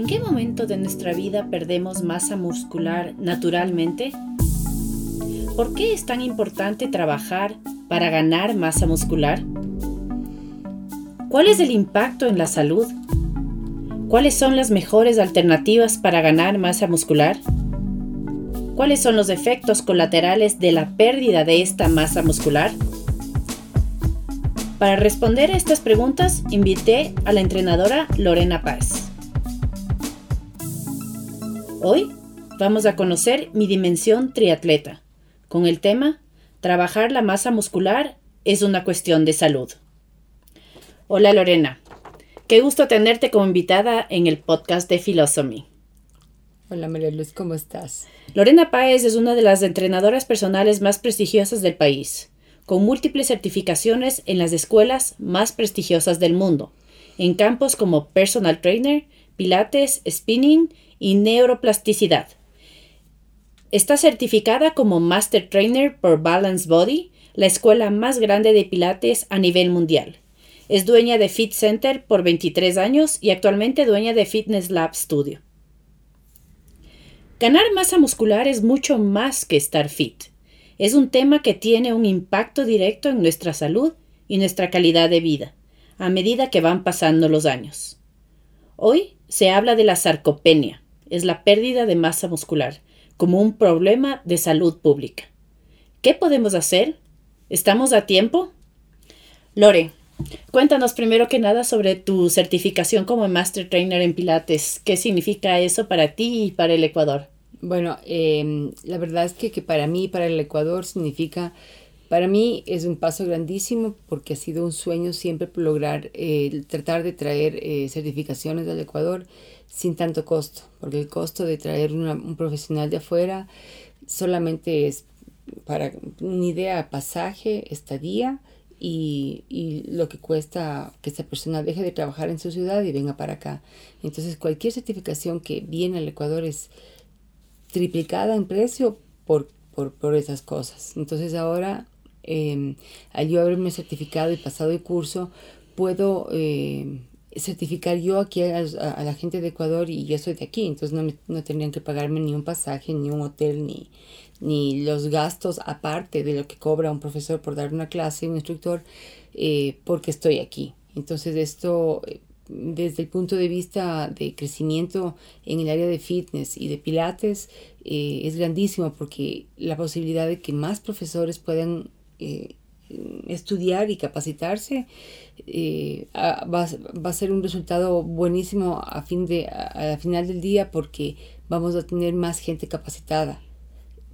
¿En qué momento de nuestra vida perdemos masa muscular naturalmente? ¿Por qué es tan importante trabajar para ganar masa muscular? ¿Cuál es el impacto en la salud? ¿Cuáles son las mejores alternativas para ganar masa muscular? ¿Cuáles son los efectos colaterales de la pérdida de esta masa muscular? Para responder a estas preguntas, invité a la entrenadora Lorena Paz. Hoy vamos a conocer mi dimensión triatleta, con el tema Trabajar la masa muscular es una cuestión de salud. Hola Lorena, qué gusto tenerte como invitada en el podcast de Philosophy. Hola María Luz, ¿cómo estás? Lorena Páez es una de las entrenadoras personales más prestigiosas del país, con múltiples certificaciones en las escuelas más prestigiosas del mundo, en campos como personal trainer, pilates, spinning y neuroplasticidad. Está certificada como Master Trainer por Balance Body, la escuela más grande de pilates a nivel mundial. Es dueña de Fit Center por 23 años y actualmente dueña de Fitness Lab Studio. Ganar masa muscular es mucho más que estar fit. Es un tema que tiene un impacto directo en nuestra salud y nuestra calidad de vida, a medida que van pasando los años. Hoy se habla de la sarcopenia, es la pérdida de masa muscular, como un problema de salud pública. ¿Qué podemos hacer? ¿Estamos a tiempo? Lore, cuéntanos primero que nada sobre tu certificación como Master Trainer en Pilates. ¿Qué significa eso para ti y para el Ecuador? Bueno, em, la verdad es que, que para mí, para el Ecuador, significa, para mí es un paso grandísimo porque ha sido un sueño siempre lograr eh, tratar de traer eh, certificaciones al Ecuador sin tanto costo, porque el costo de traer un profesional de afuera solamente es para una idea pasaje, estadía y, y, lo que cuesta que esa persona deje de trabajar en su ciudad y venga para acá. Entonces cualquier certificación que viene al Ecuador es triplicada en precio por, por, por esas cosas. Entonces ahora, eh, al yo haberme certificado y pasado el curso, puedo eh, certificar yo aquí a, la gente de Ecuador y yo soy de aquí, entonces no, me, no tendrían que pagarme ni un pasaje, ni un hotel, ni, ni los gastos aparte de lo que cobra un profesor por dar una clase, un instructor, eh, porque estoy aquí. Entonces esto desde el punto de vista de crecimiento en el área de fitness y de pilates eh, es grandísimo porque la posibilidad de que más profesores puedan eh, estudiar y capacitarse eh, va, a ser un resultado buenísimo a, fin de, a, final del día porque vamos a tener más gente capacitada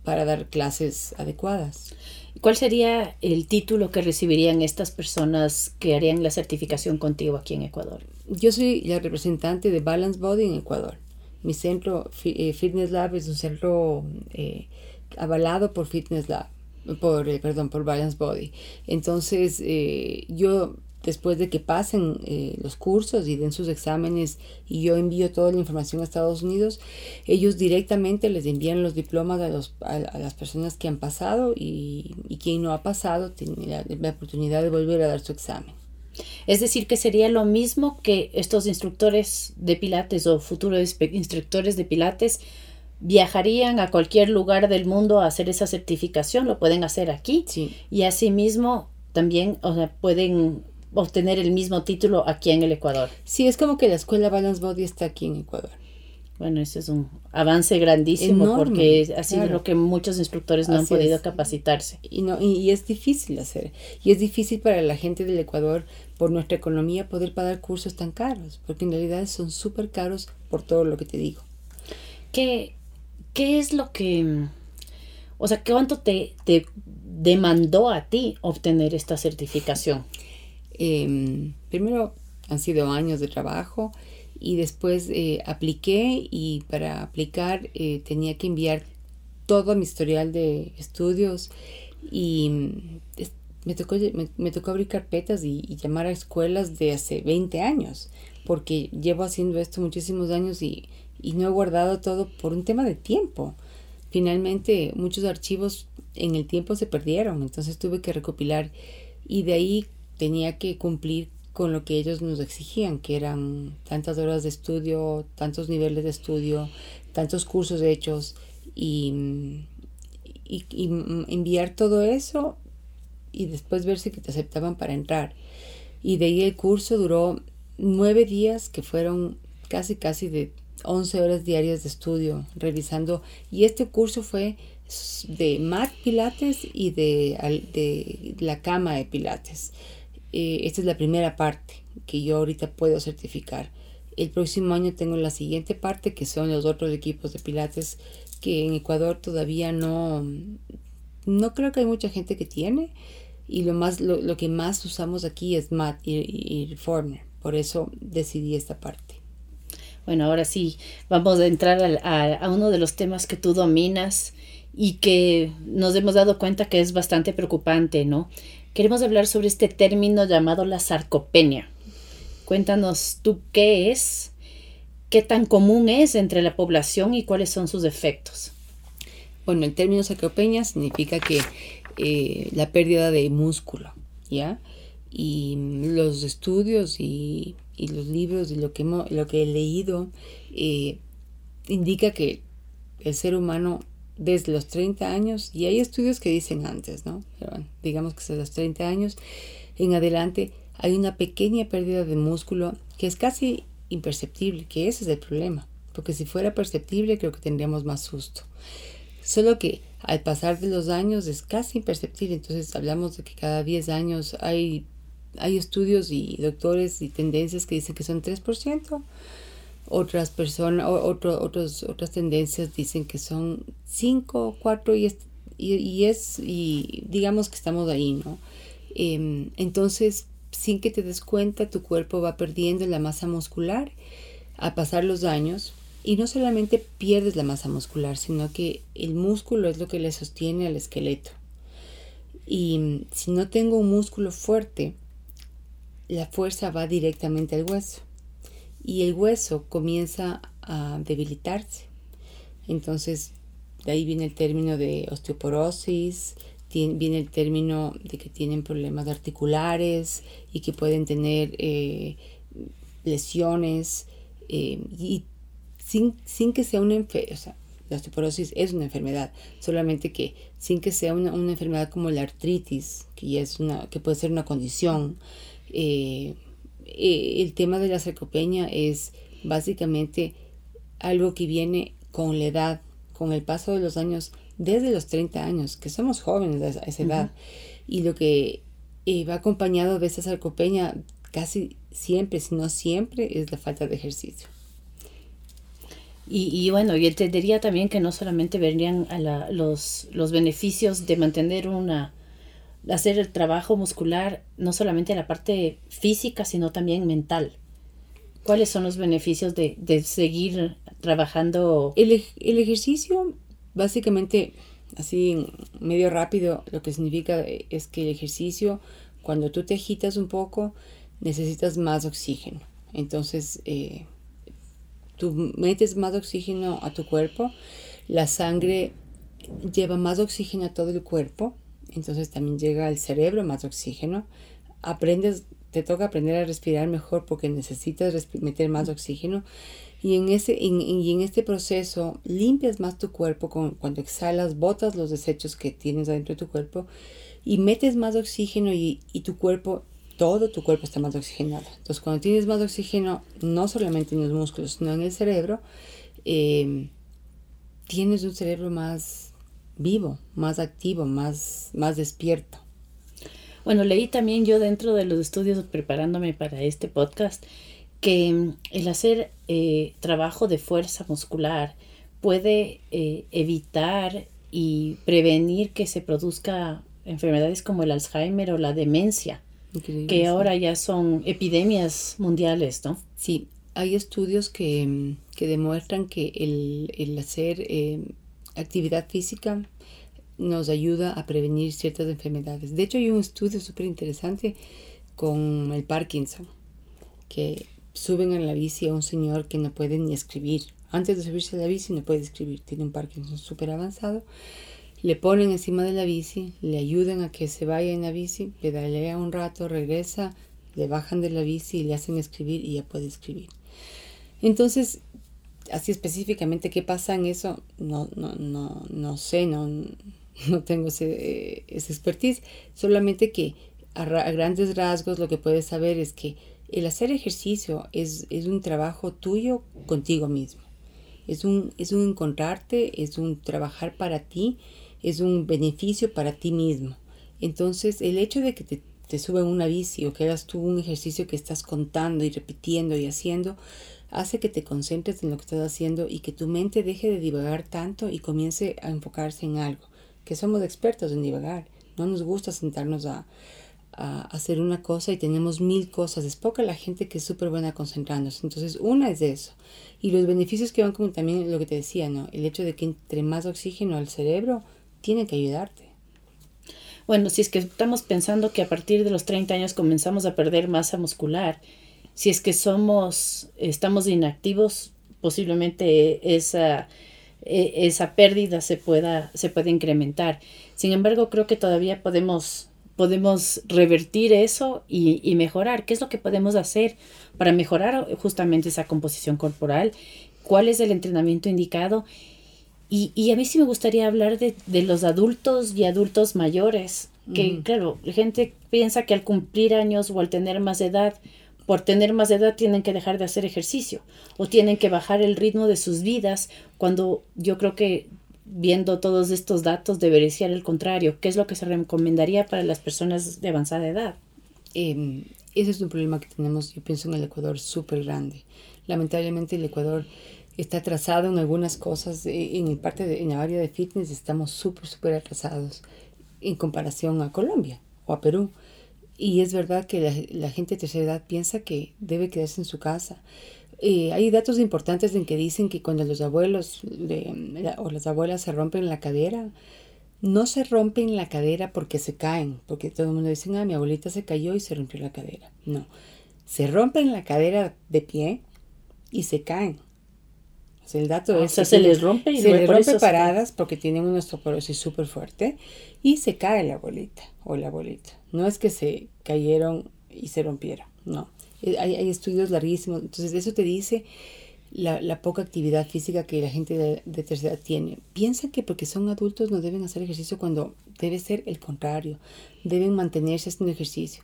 para dar clases adecuadas. ¿Cuál sería el título que recibirían estas personas que harían la certificación contigo aquí en Ecuador? Yo soy la representante de Balance Body en Ecuador. Mi centro eh, Fitness Lab es un centro eh, avalado por Fitness Lab, por, eh, perdón, por Balance Body. Entonces, yo después de que pasen eh, los cursos y den sus exámenes y yo envío toda la información a Estados Unidos, ellos directamente les envían los diplomas a, los, a, las personas que han pasado y, y, quien no ha pasado tiene la oportunidad de volver a dar su examen. Es decir, que sería lo mismo que estos instructores de pilates o futuros instructores de pilates viajarían a cualquier lugar del mundo a hacer esa certificación, lo pueden hacer aquí. Sí. Y asimismo también o sea, pueden obtener el mismo título aquí en el Ecuador. Sí, es como que la escuela Balance Body está aquí en Ecuador. Bueno, ese es un avance grandísimo porque ha sido lo que muchos instructores no han podido capacitarse. Y, no, y, es difícil hacer. Y es difícil para la gente del Ecuador, por nuestra economía, poder pagar cursos tan caros, porque en realidad son súper caros por todo lo que te digo. ¿Qué, ¿Qué es lo que... O sea, ¿cuánto te, te demandó a ti obtener esta certificación? Em, primero han sido años de trabajo y después eh, apliqué y para aplicar eh, tenía que enviar todo mi historial de estudios y mm, me tocó, me, tocó abrir carpetas y, llamar a escuelas de hace 20 años porque llevo haciendo esto muchísimos años y, y no he guardado todo por un tema de tiempo. Finalmente muchos archivos en el tiempo se perdieron, entonces tuve que recopilar y de ahí tenía que cumplir con lo que ellos nos exigían, que eran tantas horas de estudio, tantos niveles de estudio, tantos cursos hechos y, y, enviar todo eso y después ver si te aceptaban para entrar. Y de ahí el curso duró nueve días que fueron casi casi de 11 horas diarias de estudio revisando y este curso fue de mat pilates y de, de la cama de pilates eh, esta es la primera parte que yo ahorita puedo certificar. El próximo año tengo la siguiente parte que son los otros equipos de pilates que en Ecuador todavía no, no creo que hay mucha gente que tiene y lo, más, lo, que más usamos aquí es mat y, reformer. Por eso decidí esta parte. Bueno, ahora sí, vamos a entrar a, uno de los temas que tú dominas y que nos hemos dado cuenta que es bastante preocupante, ¿no? queremos hablar sobre este término llamado la sarcopenia. Cuéntanos tú qué es, qué tan común es entre la población y cuáles son sus efectos. Bueno, el término sarcopenia significa que eh, la pérdida de músculo, ¿ya? Y los estudios y, los libros y lo que, lo que he leído eh, indica que el ser humano desde los 30 años, y hay estudios que dicen antes, ¿no? digamos que desde los 30 años en adelante hay una pequeña pérdida de músculo que es casi imperceptible, que ese es el problema, porque si fuera perceptible creo que tendríamos más susto. Solo que al pasar de los años es casi imperceptible, entonces hablamos de que cada 10 años hay, hay estudios y doctores y tendencias que dicen que son 3%, otras personas, otro, otros, otras tendencias dicen que son 5, 4 y, y, es, y digamos que estamos ahí, ¿no? Em, entonces, sin que te des cuenta, tu cuerpo va perdiendo la masa muscular a pasar los años y no solamente pierdes la masa muscular, sino que el músculo es lo que le sostiene al esqueleto. Y si no tengo un músculo fuerte, la fuerza va directamente al hueso y el hueso comienza a debilitarse. Entonces, de ahí viene el término de osteoporosis, viene el término de que tienen problemas articulares y que pueden tener eh, lesiones eh, y sin, sin, que sea una enfermedad, o sea, la osteoporosis es una enfermedad, solamente que sin que sea una, enfermedad como la artritis, que ya es una, que puede ser una condición, eh, eh, el tema de la sarcopenia es básicamente algo que viene con la edad, con el paso de los años, desde los 30 años, que somos jóvenes a esa edad. Y lo que eh, va acompañado de esa sarcopenia casi siempre, si no siempre, es la falta de ejercicio. Y, y, bueno, yo entendería también que no solamente verían a la, los, los beneficios de mantener una hacer el trabajo muscular, no solamente la parte física, sino también mental. ¿Cuáles son los beneficios de, seguir trabajando? El, el, ejercicio, básicamente, así medio rápido, lo que significa es que el ejercicio, cuando tú te agitas un poco, necesitas más oxígeno. Entonces, eh, tú metes más oxígeno a tu cuerpo, la sangre lleva más oxígeno a todo el cuerpo entonces también llega al cerebro más oxígeno. Aprendes, te toca aprender a respirar mejor porque necesitas meter más oxígeno. Y en, ese, y en este proceso limpias más tu cuerpo cuando exhalas, botas los desechos que tienes adentro de tu cuerpo y metes más oxígeno y, tu cuerpo, todo tu cuerpo está más oxigenado. Entonces cuando tienes más oxígeno, no solamente en los músculos, sino en el cerebro, eh, tienes un cerebro más vivo, más activo, más, más despierto. Bueno, leí también yo dentro de los estudios preparándome para este podcast que mm, el hacer eh, trabajo de fuerza muscular puede eh, evitar y prevenir que se produzca enfermedades como el Alzheimer o la demencia, que ahora ya son epidemias mundiales, ¿no? Sí, hay estudios que, mm, que demuestran que el, el hacer eh, actividad física nos ayuda a prevenir ciertas enfermedades. De hecho, hay un estudio súper interesante con el Parkinson, que suben en la bici a un señor que no puede ni escribir. Antes de subirse a la bici no puede escribir, tiene un Parkinson súper avanzado. Le ponen encima de la bici, le ayudan a que se vaya en la bici, pedalea un rato, regresa, le bajan de la bici y le hacen escribir y ya puede escribir. Entonces, así específicamente qué pasa en eso, no, no, no, no sé, no, no tengo ese, esa expertise, solamente que a, grandes rasgos lo que puedes saber es que el hacer ejercicio es, es un trabajo tuyo contigo mismo. Es un, es un encontrarte, es un trabajar para ti, es un beneficio para ti mismo. Entonces, el hecho de que te, te suban una bici o que hagas tú un ejercicio que estás contando y repitiendo y haciendo, hace que te concentres en lo que estás haciendo y que tu mente deje de divagar tanto y comience a enfocarse en algo. Que somos expertos en divagar. No nos gusta sentarnos a, a hacer una cosa y tenemos mil cosas. Es poca la gente que es súper buena concentrándose. Entonces, una es de eso. Y los beneficios que van como también lo que te decía, ¿no? El hecho de que entre más oxígeno al cerebro, tiene que ayudarte. Bueno, si es que estamos pensando que a partir de los 30 años comenzamos a perder masa muscular, si es que somos, estamos inactivos, posiblemente esa, e, esa pérdida se pueda, se puede incrementar. Sin embargo, creo que todavía podemos podemos revertir eso y, mejorar. ¿Qué es lo que podemos hacer para mejorar justamente esa composición corporal? ¿Cuál es el entrenamiento indicado? Y, a mí sí me gustaría hablar de, los adultos y adultos mayores, que claro, la gente piensa que al cumplir años o al tener más edad, por tener más edad tienen que dejar de hacer ejercicio o tienen que bajar el ritmo de sus vidas, cuando yo creo que viendo todos estos datos, debería ser el contrario. ¿Qué es lo que se recomendaría para las personas de avanzada edad? Em, ese es un problema que tenemos, yo pienso, en el Ecuador súper grande. Lamentablemente el Ecuador está atrasado en algunas cosas. Eh, en, el parte de, en la área de fitness estamos súper, súper atrasados en comparación a Colombia o a Perú. Y es verdad que la, la gente de tercera edad piensa que debe quedarse en su casa eh, hay datos importantes en que dicen que cuando los abuelos o las abuelas se rompen la cadera, no se rompen la cadera porque se caen, porque todo el mundo dice, ah, mi abuelita se cayó y se rompió la cadera. No, se rompen la cadera de pie y se caen. O sea, el dato ah, es... O sea, se les rompe y se les rompe paradas porque tienen una osteoporosis súper fuerte y se cae la abuelita o la abuelita. No es que se cayeron y se rompieron, no. Eh, hay, estudios larguísimos. Entonces, eso te dice la, poca actividad física que la gente de, de, tercera edad tiene. Piensa que porque son adultos no deben hacer ejercicio cuando debe ser el contrario. Deben mantenerse haciendo ejercicio.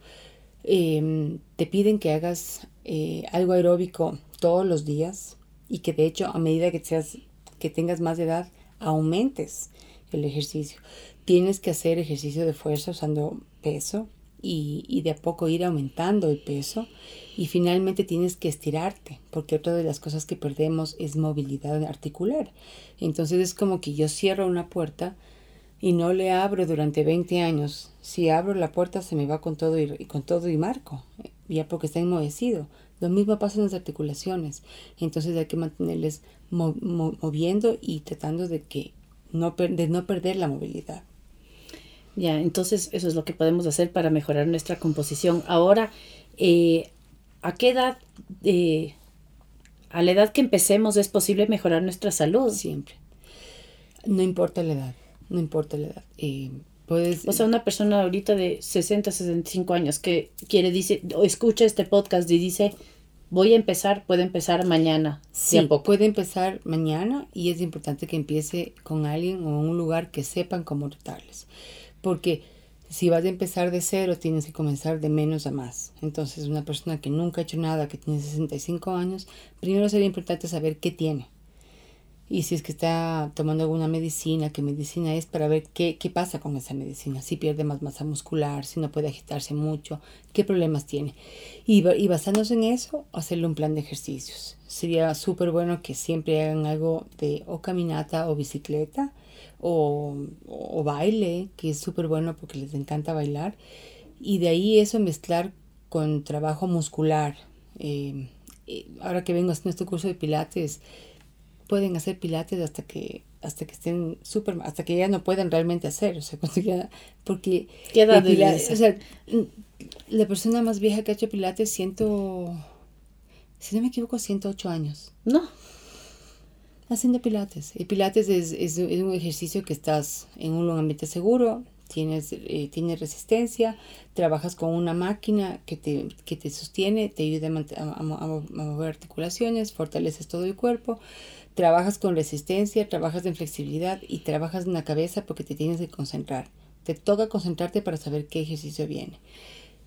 Em, te piden que hagas eh, algo aeróbico todos los días y que de hecho a medida que, seas, que tengas más edad aumentes el ejercicio. Tienes que hacer ejercicio de fuerza usando peso, y, de a poco ir aumentando el peso y finalmente tienes que estirarte porque otra de las cosas que perdemos es movilidad articular. Entonces es como que yo cierro una puerta y no le abro durante 20 años. Si abro la puerta se me va con todo y, con todo y marco, ya porque está enmohecido. Lo mismo pasa en las articulaciones. Entonces hay que mantenerles moviendo y tratando de que no, de no perder la movilidad. Ya, entonces eso es lo que podemos hacer para mejorar nuestra composición. Ahora, eh, ¿a qué edad, eh, a la edad que empecemos, es posible mejorar nuestra salud? Siempre. No importa la edad, no importa la edad. Eh, puedes, o sea, una persona ahorita de 60, 65 años que quiere, dice, o escucha este podcast y dice, voy a empezar, puede empezar mañana. Sí, puede empezar mañana y es importante que empiece con alguien o en un lugar que sepan cómo tratarles porque si vas a empezar de cero, tienes que comenzar de menos a más. Entonces, una persona que nunca ha hecho nada, que tiene 65 años, primero sería importante saber qué tiene. Y si es que está tomando alguna medicina, qué medicina es, para ver qué, qué pasa con esa medicina. Si pierde más masa muscular, si no puede agitarse mucho, qué problemas tiene. Y, basándose en eso, hacerle un plan de ejercicios. Sería súper bueno que siempre hagan algo de o caminata o bicicleta o, baile, que es súper bueno porque les encanta bailar. Y de ahí eso mezclar con trabajo muscular. Eh, eh, ahora que vengo haciendo este curso de pilates, pueden hacer pilates hasta que hasta que estén súper hasta que ya no puedan realmente hacer o sea porque ¿Qué edad pilates, o sea, la persona más vieja que ha hecho pilates siento si no me equivoco 108 años no haciendo pilates. Y pilates es, es, un ejercicio que estás en un ambiente seguro, tienes, eh, tienes resistencia, trabajas con una máquina que te, que te sostiene, te ayuda a, a, mover articulaciones, fortaleces todo el cuerpo, trabajas con resistencia, trabajas en flexibilidad y trabajas en la cabeza porque te tienes que concentrar. Te toca concentrarte para saber qué ejercicio viene.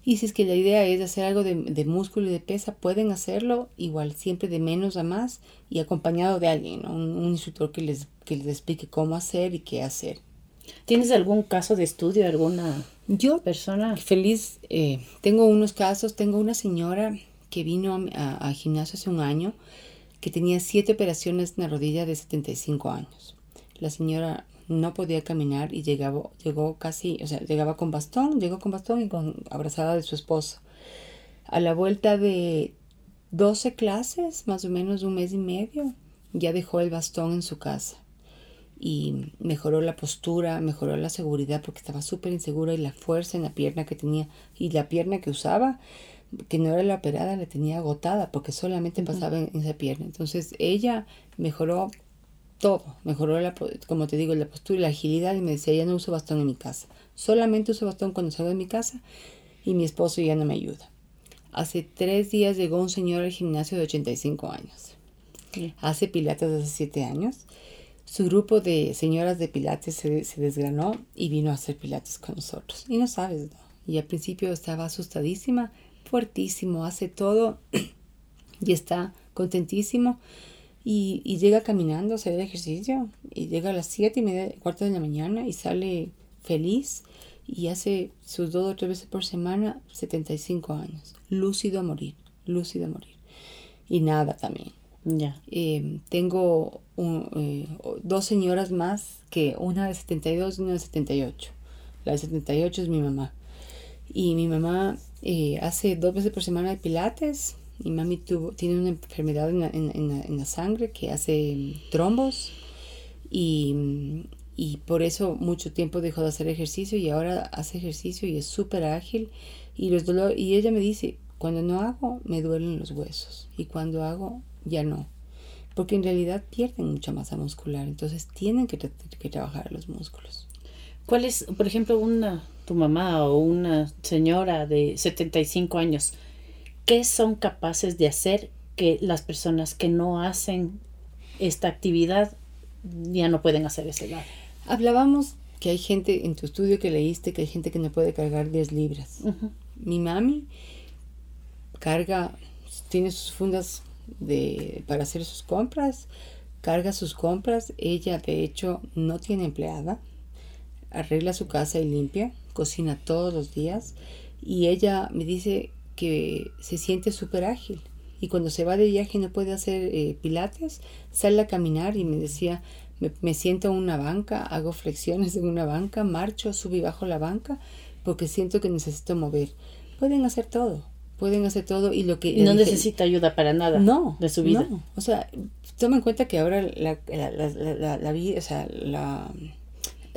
Y si es que la idea es hacer algo de, de, músculo y de pesa, pueden hacerlo igual, siempre de menos a más y acompañado de alguien, un, un, instructor que les, que les explique cómo hacer y qué hacer. ¿Tienes algún caso de estudio, alguna Yo, persona? Feliz, eh, tengo unos casos, tengo una señora que vino a, a, gimnasio hace un año que tenía siete operaciones en la rodilla de 75 años. La señora no podía caminar y llegaba, llegó casi, o sea, llegaba con bastón, llegó con bastón y con abrazada de su esposo. A la vuelta de 12 clases, más o menos un mes y medio, ya dejó el bastón en su casa y mejoró la postura, mejoró la seguridad porque estaba súper insegura y la fuerza en la pierna que tenía y la pierna que usaba, que no era la operada, la tenía agotada porque solamente pasaba en esa pierna. Entonces ella mejoró todo, mejoró la, como te digo, la postura y la agilidad y me decía, ya no uso bastón en mi casa, solamente uso bastón cuando salgo de mi casa y mi esposo ya no me ayuda. Hace tres días llegó un señor al gimnasio de 85 años. Sí. Hace pilates hace siete años su grupo de señoras de pilates se, se, desgranó y vino a hacer pilates con nosotros. Y no sabes, ¿no? Y al principio estaba asustadísima, fuertísimo, hace todo y está contentísimo. Y, y llega caminando a hacer ejercicio y llega a las siete y media, cuarto de la mañana y sale feliz y hace sus dos o tres veces por semana 75 años. Lúcido a morir, lúcido a morir. Y nada también. Ya. Eh, tengo un, eh, dos señoras más, que una de 72 y una de 78. La de 78 es mi mamá. Y mi mamá eh, hace dos veces por semana de pilates. Mi mami tuvo, tiene una enfermedad en la, en, en, la, sangre que hace trombos. Y, y por eso mucho tiempo dejó de hacer ejercicio y ahora hace ejercicio y es súper ágil. Y, los dolor, y ella me dice, cuando no hago me duelen los huesos y cuando hago ya no. Porque en realidad pierden mucha masa muscular, entonces tienen que, que trabajar los músculos. ¿Cuál es, por ejemplo, una, tu mamá o una señora de 75 años, qué son capaces de hacer que las personas que no hacen esta actividad ya no pueden hacer esa edad? Hablábamos que hay gente en tu estudio que leíste que hay gente que no puede cargar 10 libras. Uh -huh. Mi mami carga, tiene sus fundas de, para hacer sus compras, carga sus compras. Ella, de hecho, no tiene empleada, arregla su casa y limpia, cocina todos los días. Y ella me dice que se siente súper ágil. Y cuando se va de viaje y no puede hacer eh, pilates, sale a caminar y me decía, me, me, siento en una banca, hago flexiones en una banca, marcho, subo y bajo la banca porque siento que necesito mover. Pueden hacer todo pueden hacer todo y lo que... Y no dije, necesita ayuda para nada no, de su vida. No. O sea, toma en cuenta que ahora la, la, la, la, la vida, o sea, la,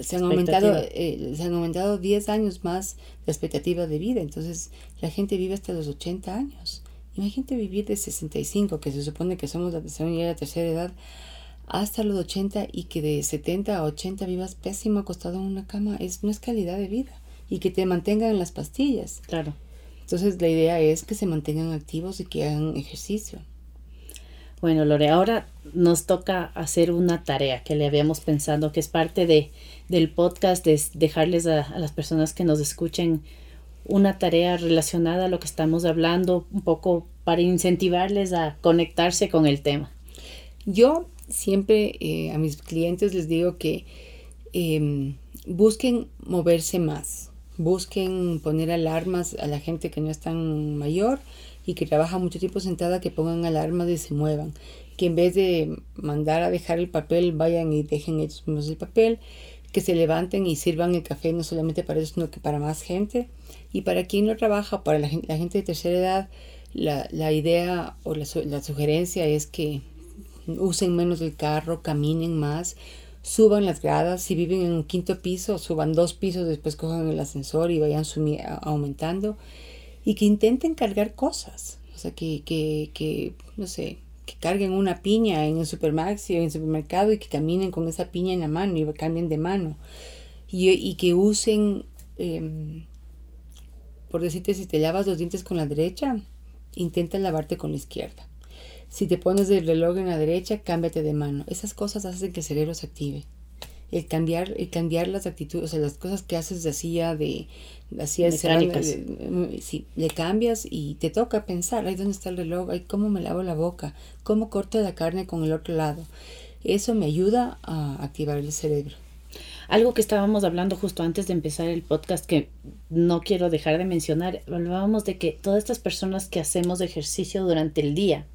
se han aumentado eh, se han aumentado 10 años más la expectativa de vida, entonces la gente vive hasta los 80 años. Imagínate vivir de 65, que se supone que somos la tercera y la tercera edad, hasta los 80 y que de 70 a 80 vivas pésimo acostado en una cama, es, no es calidad de vida. Y que te mantengan en las pastillas. Claro. Entonces la idea es que se mantengan activos y que hagan ejercicio. Bueno, Lore, ahora nos toca hacer una tarea que le habíamos pensado que es parte de, del podcast, es dejarles a, a las personas que nos escuchen una tarea relacionada a lo que estamos hablando, un poco para incentivarles a conectarse con el tema. Yo siempre eh, a mis clientes les digo que eh, busquen moverse más busquen poner alarmas a la gente que no es tan mayor y que trabaja mucho tiempo sentada, que pongan alarmas y se muevan. Que en vez de mandar a dejar el papel, vayan y dejen ellos mismos el papel. Que se levanten y sirvan el café no solamente para ellos, sino que para más gente. Y para quien no trabaja, para la, gente de tercera edad, la, la idea o la, la sugerencia es que usen menos el carro, caminen más, suban las gradas, si viven en un quinto piso, suban dos pisos, después cojan el ascensor y vayan aumentando y que intenten cargar cosas, o sea, que, que, que, no sé, que carguen una piña en el supermaxi en el supermercado y que caminen con esa piña en la mano y cambien de mano. y, que usen, em, por decirte, si te lavas los dientes con la derecha, intenta lavarte con la izquierda. Si te pones el reloj en la derecha, cámbiate de mano. Esas cosas hacen que el cerebro se active. El cambiar, el cambiar las actitudes, o sea, las cosas que haces de así de, así de sí, le cambias y te toca pensar, ay, ¿dónde está el reloj? Ay, ¿cómo me lavo la boca? ¿Cómo corto la carne con el otro lado? Eso me ayuda a activar el cerebro. Algo que estábamos hablando justo antes de empezar el podcast que no quiero dejar de mencionar, hablábamos de que todas estas personas que hacemos ejercicio durante el día,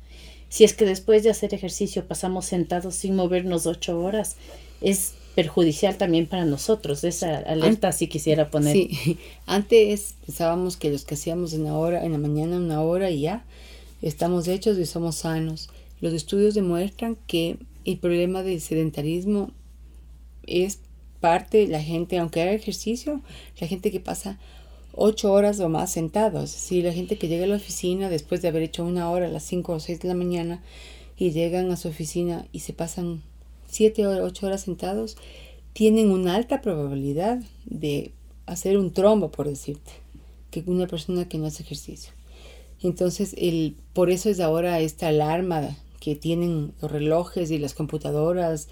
si es que después de hacer ejercicio pasamos sentados sin movernos ocho horas, es perjudicial también para nosotros. Esa alerta si quisiera poner. Antes pensábamos que los que hacíamos en la hora, en la mañana una hora y ya estamos hechos y somos sanos. Los estudios demuestran que el problema del sedentarismo es parte de la gente, aunque haga ejercicio, la gente que pasa ocho horas o más sentados. Si la gente que llega a la oficina después de haber hecho una hora a las cinco o seis de la mañana y llegan a su oficina y se pasan siete o ocho horas sentados, tienen una alta probabilidad de hacer un trombo, por decirte, que una persona que no hace ejercicio. Entonces, el, por eso es ahora esta alarma que tienen los relojes y las computadoras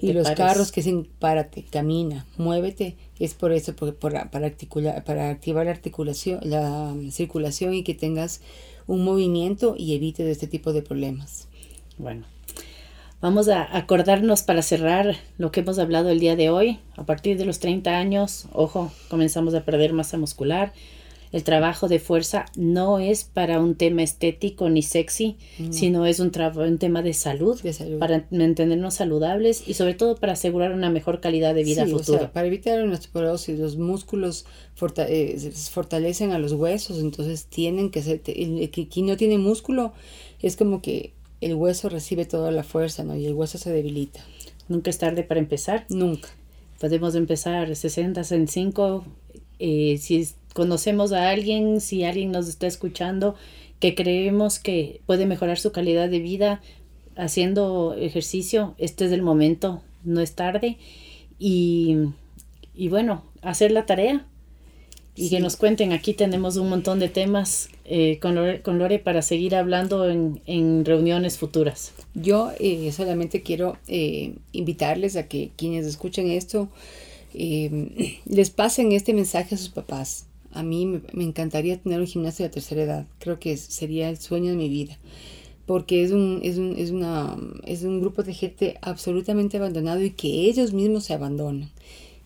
y los carros que dicen párate, camina, muévete, es por eso, para, articular, para activar la articulación, la circulación y que tengas un movimiento y evites este tipo de problemas. Bueno, vamos a acordarnos para cerrar lo que hemos hablado el día de hoy. A partir de los 30 años, ojo, comenzamos a perder masa muscular, el trabajo de fuerza no es para un tema estético ni sexy, sino es un, un tema de salud, para mantenernos saludables y sobre todo para asegurar una mejor calidad de vida futura. para evitar una osteoporosis, los músculos eh, fortalecen a los huesos, entonces tienen que ser, el, quien no tiene músculo es como que el hueso recibe toda la fuerza, ¿no? Y el hueso se debilita. Nunca es tarde para empezar. Nunca. Podemos empezar 60 en 5. Eh, si conocemos a alguien, si alguien nos está escuchando, que creemos que puede mejorar su calidad de vida haciendo ejercicio, este es el momento, no es tarde. Y, y bueno, hacer la tarea y que nos cuenten. Aquí tenemos un montón de temas eh, con, Lore, con, Lore, para seguir hablando en, en reuniones futuras. Yo eh, solamente quiero eh, invitarles a que quienes escuchen esto les pasen este mensaje a sus papás. A mí me, encantaría tener un gimnasio de tercera edad. Creo que sería el sueño de mi vida. Porque es un, es, un, es, una, es un grupo de gente absolutamente abandonado y que ellos mismos se abandonan.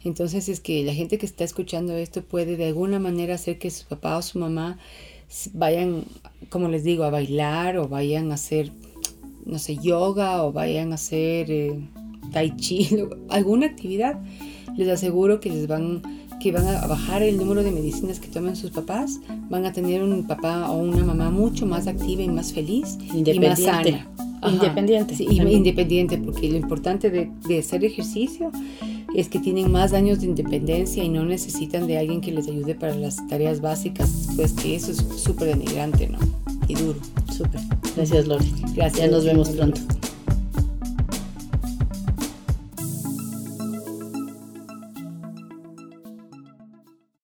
Entonces es que la gente que está escuchando esto puede de alguna manera hacer que su papá o su mamá vayan, como les digo, a bailar o vayan a hacer, no sé, yoga o vayan a hacer eh, tai chi, alguna actividad. Les aseguro que les van que van a bajar el número de medicinas que toman sus papás, van a tener un papá o una mamá mucho más activa y más feliz y más sana. Independiente. Sí, independiente, porque lo importante de, de, hacer ejercicio es que tienen más años de independencia y no necesitan de alguien que les ayude para las tareas básicas, pues que eso es súper denigrante, ¿no? Y duro. Súper. Gracias, Lori. Gracias. Ya nos vemos pronto.